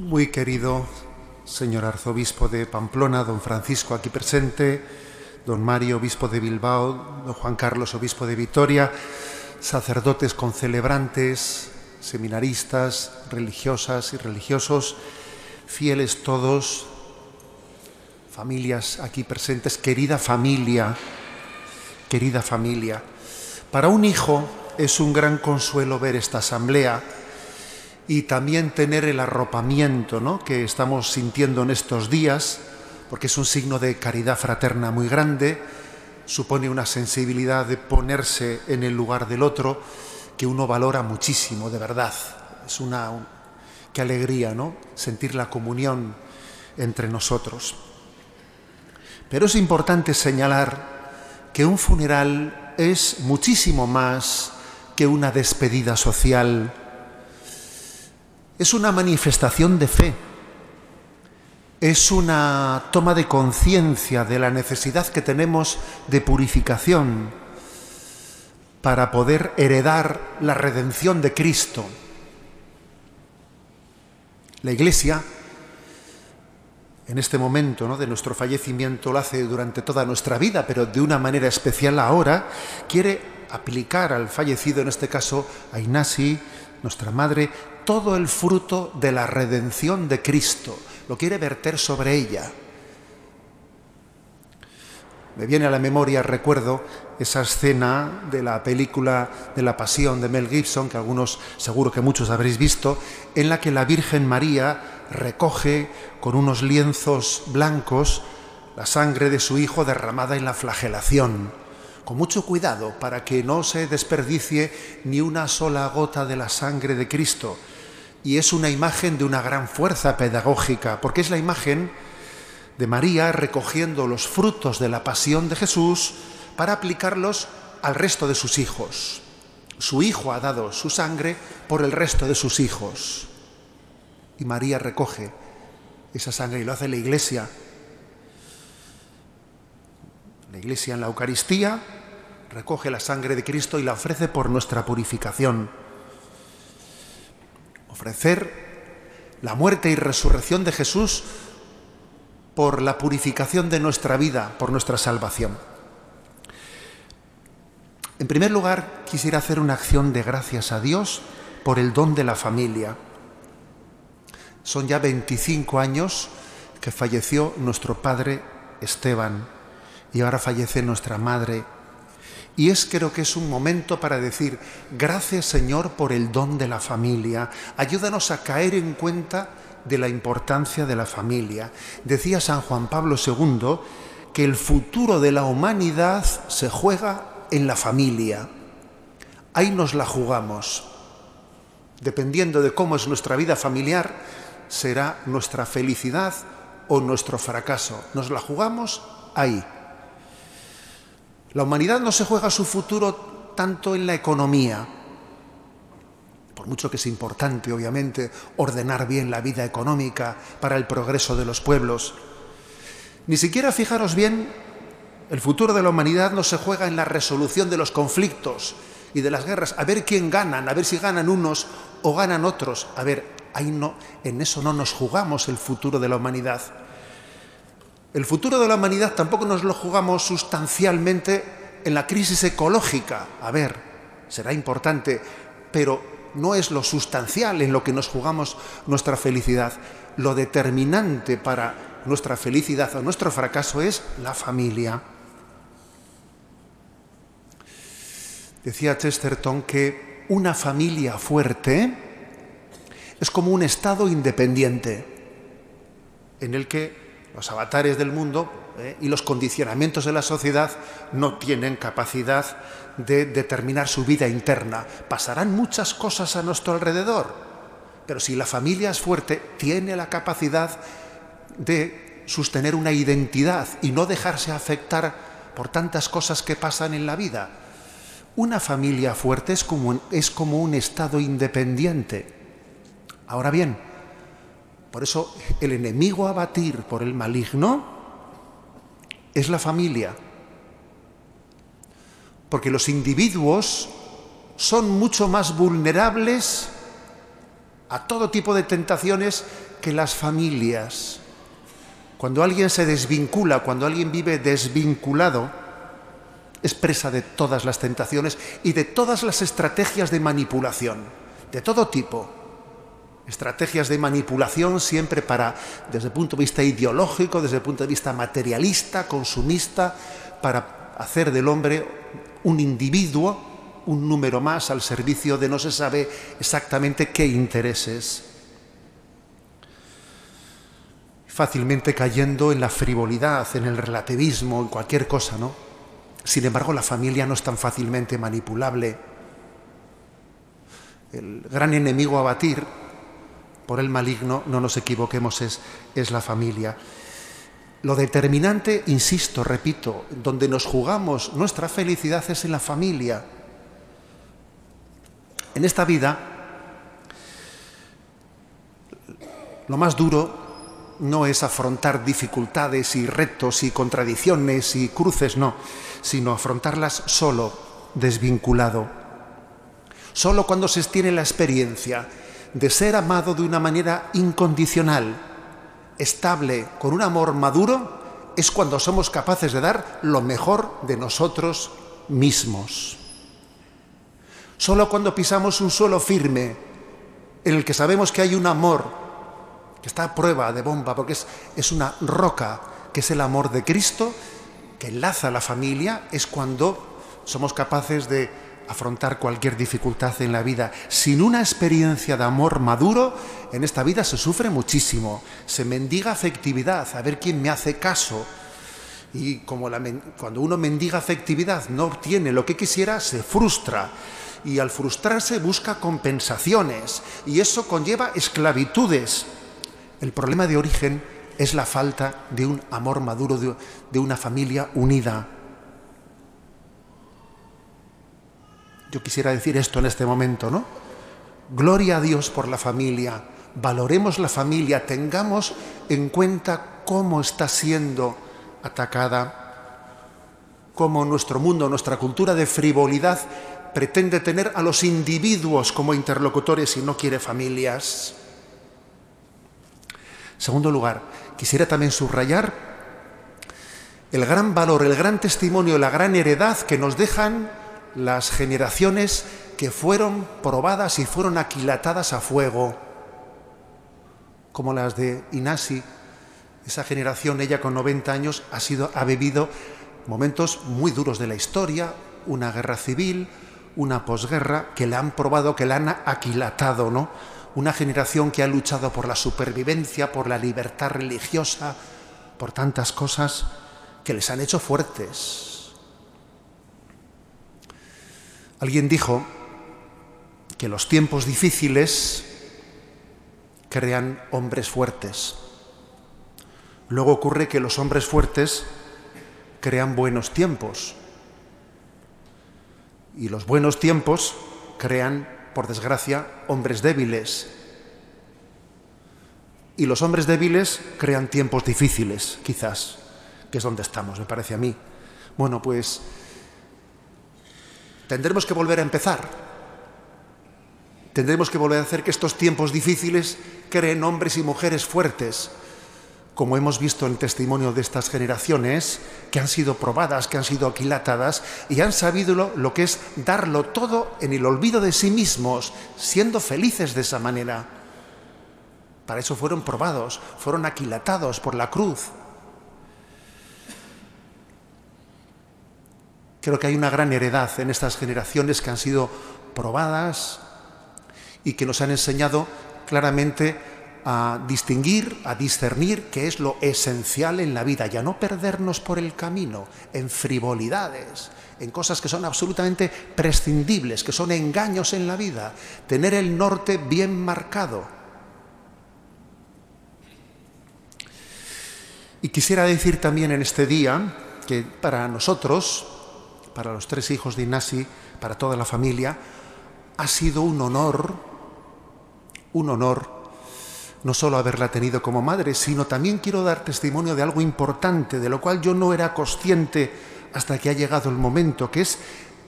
Muy querido señor arzobispo de Pamplona, don Francisco aquí presente, don Mario, obispo de Bilbao, don Juan Carlos, obispo de Vitoria, sacerdotes concelebrantes, seminaristas, religiosas y religiosos, fieles todos, familias aquí presentes, querida familia, querida familia. Para un hijo es un gran consuelo ver esta asamblea y también tener el arropamiento ¿no? que estamos sintiendo en estos días, porque es un signo de caridad fraterna muy grande, supone una sensibilidad de ponerse en el lugar del otro que uno valora muchísimo, de verdad. Es una qué alegría, ¿no? Sentir la comunión entre nosotros. Pero es importante señalar que un funeral es muchísimo más que una despedida social es una manifestación de fe, es una toma de conciencia de la necesidad que tenemos de purificación para poder heredar la redención de Cristo. La Iglesia, en este momento ¿no? de nuestro fallecimiento, lo hace durante toda nuestra vida, pero de una manera especial ahora, quiere aplicar al fallecido, en este caso a Ignasi, nuestra madre, todo el fruto de la redención de Cristo. Lo quiere verter sobre ella. Me viene a la memoria, recuerdo, esa escena de la película de la Pasión de Mel Gibson, que algunos, seguro que muchos habréis visto, en la que la Virgen María recoge con unos lienzos blancos la sangre de su hijo derramada en la flagelación con mucho cuidado para que no se desperdicie ni una sola gota de la sangre de Cristo. Y es una imagen de una gran fuerza pedagógica, porque es la imagen de María recogiendo los frutos de la pasión de Jesús para aplicarlos al resto de sus hijos. Su hijo ha dado su sangre por el resto de sus hijos. Y María recoge esa sangre y lo hace la iglesia. La iglesia en la Eucaristía recoge la sangre de Cristo y la ofrece por nuestra purificación. Ofrecer la muerte y resurrección de Jesús por la purificación de nuestra vida, por nuestra salvación. En primer lugar, quisiera hacer una acción de gracias a Dios por el don de la familia. Son ya 25 años que falleció nuestro padre Esteban y ahora fallece nuestra madre y es creo que es un momento para decir, gracias Señor por el don de la familia, ayúdanos a caer en cuenta de la importancia de la familia. Decía San Juan Pablo II que el futuro de la humanidad se juega en la familia. Ahí nos la jugamos. Dependiendo de cómo es nuestra vida familiar, será nuestra felicidad o nuestro fracaso. Nos la jugamos ahí. La humanidad no se juega su futuro tanto en la economía, por mucho que es importante, obviamente, ordenar bien la vida económica para el progreso de los pueblos. Ni siquiera, fijaros bien, el futuro de la humanidad no se juega en la resolución de los conflictos y de las guerras, a ver quién ganan, a ver si ganan unos o ganan otros. A ver, ahí no, en eso no nos jugamos el futuro de la humanidad. El futuro de la humanidad tampoco nos lo jugamos sustancialmente en la crisis ecológica. A ver, será importante, pero no es lo sustancial en lo que nos jugamos nuestra felicidad. Lo determinante para nuestra felicidad o nuestro fracaso es la familia. Decía Chesterton que una familia fuerte es como un estado independiente en el que los avatares del mundo eh, y los condicionamientos de la sociedad no tienen capacidad de determinar su vida interna. Pasarán muchas cosas a nuestro alrededor, pero si la familia es fuerte, tiene la capacidad de sostener una identidad y no dejarse afectar por tantas cosas que pasan en la vida. Una familia fuerte es como, es como un estado independiente. Ahora bien, por eso el enemigo a batir por el maligno es la familia. Porque los individuos son mucho más vulnerables a todo tipo de tentaciones que las familias. Cuando alguien se desvincula, cuando alguien vive desvinculado, es presa de todas las tentaciones y de todas las estrategias de manipulación, de todo tipo. Estrategias de manipulación siempre para, desde el punto de vista ideológico, desde el punto de vista materialista, consumista, para hacer del hombre un individuo, un número más al servicio de no se sabe exactamente qué intereses. Fácilmente cayendo en la frivolidad, en el relativismo, en cualquier cosa, ¿no? Sin embargo, la familia no es tan fácilmente manipulable. El gran enemigo a batir por el maligno, no nos equivoquemos, es, es la familia. Lo determinante, insisto, repito, donde nos jugamos nuestra felicidad es en la familia. En esta vida, lo más duro no es afrontar dificultades y retos y contradicciones y cruces, no, sino afrontarlas solo, desvinculado. Solo cuando se tiene la experiencia de ser amado de una manera incondicional, estable, con un amor maduro, es cuando somos capaces de dar lo mejor de nosotros mismos. Solo cuando pisamos un suelo firme, en el que sabemos que hay un amor, que está a prueba de bomba, porque es, es una roca, que es el amor de Cristo, que enlaza la familia, es cuando somos capaces de afrontar cualquier dificultad en la vida. Sin una experiencia de amor maduro, en esta vida se sufre muchísimo. Se mendiga afectividad, a ver quién me hace caso. Y como cuando uno mendiga afectividad no obtiene lo que quisiera, se frustra. Y al frustrarse busca compensaciones. Y eso conlleva esclavitudes. El problema de origen es la falta de un amor maduro, de una familia unida. Yo quisiera decir esto en este momento, ¿no? Gloria a Dios por la familia, valoremos la familia, tengamos en cuenta cómo está siendo atacada, cómo nuestro mundo, nuestra cultura de frivolidad pretende tener a los individuos como interlocutores y no quiere familias. Segundo lugar, quisiera también subrayar el gran valor, el gran testimonio, la gran heredad que nos dejan las generaciones que fueron probadas y fueron aquilatadas a fuego, como las de Inasi. Esa generación, ella con 90 años, ha, sido, ha vivido momentos muy duros de la historia, una guerra civil, una posguerra, que la han probado, que la han aquilatado, ¿no? Una generación que ha luchado por la supervivencia, por la libertad religiosa, por tantas cosas que les han hecho fuertes, Alguien dijo que los tiempos difíciles crean hombres fuertes. Luego ocurre que los hombres fuertes crean buenos tiempos. Y los buenos tiempos crean, por desgracia, hombres débiles. Y los hombres débiles crean tiempos difíciles, quizás, que es donde estamos, me parece a mí. Bueno, pues tendremos que volver a empezar. Tendremos que volver a hacer que estos tiempos difíciles creen hombres y mujeres fuertes, como hemos visto en el testimonio de estas generaciones, que han sido probadas, que han sido aquilatadas y han sabido lo, lo que es darlo todo en el olvido de sí mismos, siendo felices de esa manera. Para eso fueron probados, fueron aquilatados por la cruz. Creo que hay una gran heredad en estas generaciones que han sido probadas y que nos han enseñado claramente a distinguir, a discernir qué es lo esencial en la vida y a no perdernos por el camino en frivolidades, en cosas que son absolutamente prescindibles, que son engaños en la vida, tener el norte bien marcado. Y quisiera decir también en este día que para nosotros, para los tres hijos de Inasi, para toda la familia, ha sido un honor, un honor, no solo haberla tenido como madre, sino también quiero dar testimonio de algo importante, de lo cual yo no era consciente hasta que ha llegado el momento, que es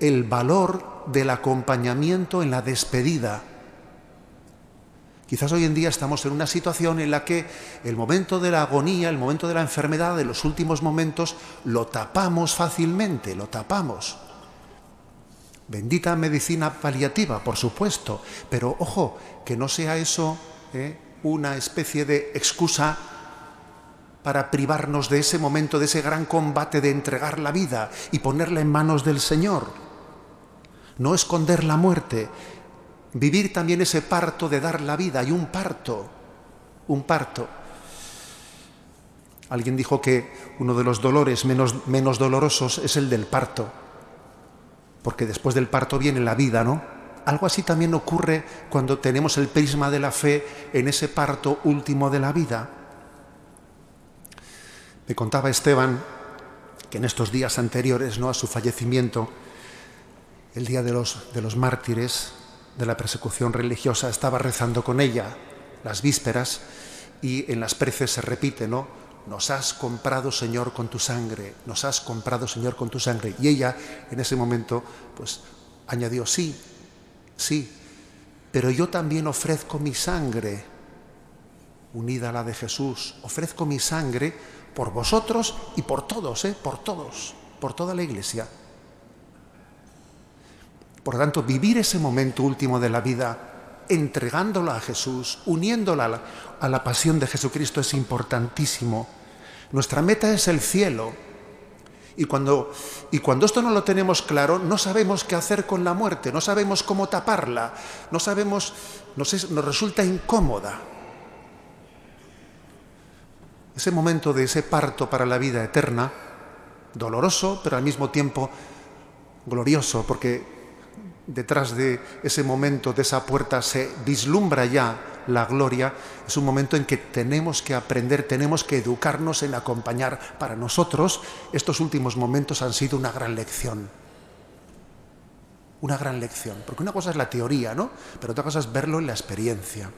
el valor del acompañamiento en la despedida. Quizás hoy en día estamos en una situación en la que el momento de la agonía, el momento de la enfermedad, de los últimos momentos, lo tapamos fácilmente, lo tapamos. Bendita medicina paliativa, por supuesto, pero ojo, que no sea eso ¿eh? una especie de excusa para privarnos de ese momento, de ese gran combate de entregar la vida y ponerla en manos del Señor. No esconder la muerte, vivir también ese parto de dar la vida. Hay un parto, un parto. Alguien dijo que uno de los dolores menos, menos dolorosos es el del parto, porque después del parto viene la vida, ¿no? Algo así también ocurre cuando tenemos el prisma de la fe en ese parto último de la vida. Me contaba Esteban que en estos días anteriores ¿no? a su fallecimiento, el día de los, de los mártires, de la persecución religiosa, estaba rezando con ella las vísperas y en las preces se repite, ¿no? Nos has comprado, Señor, con tu sangre, nos has comprado, Señor, con tu sangre. Y ella, en ese momento, pues añadió, sí, sí, pero yo también ofrezco mi sangre, unida a la de Jesús, ofrezco mi sangre por vosotros y por todos, ¿eh? por todos, por toda la iglesia. Por lo tanto, vivir ese momento último de la vida entregándola a Jesús, uniéndola a la, pasión de Jesucristo es importantísimo. Nuestra meta es el cielo. Y cuando, y cuando esto no lo tenemos claro, no sabemos qué hacer con la muerte, no sabemos cómo taparla, no sabemos, nos, nos resulta incómoda. Ese momento de ese parto para la vida eterna, doloroso, pero al mismo tiempo glorioso, porque detrás de ese momento, de esa puerta, se vislumbra ya la gloria, es un momento en que tenemos que aprender, tenemos que educarnos en acompañar. Para nosotros, estos últimos momentos han sido una gran lección. Una gran lección. Porque una cosa es la teoría, ¿no? Pero otra cosa es verlo en la experiencia.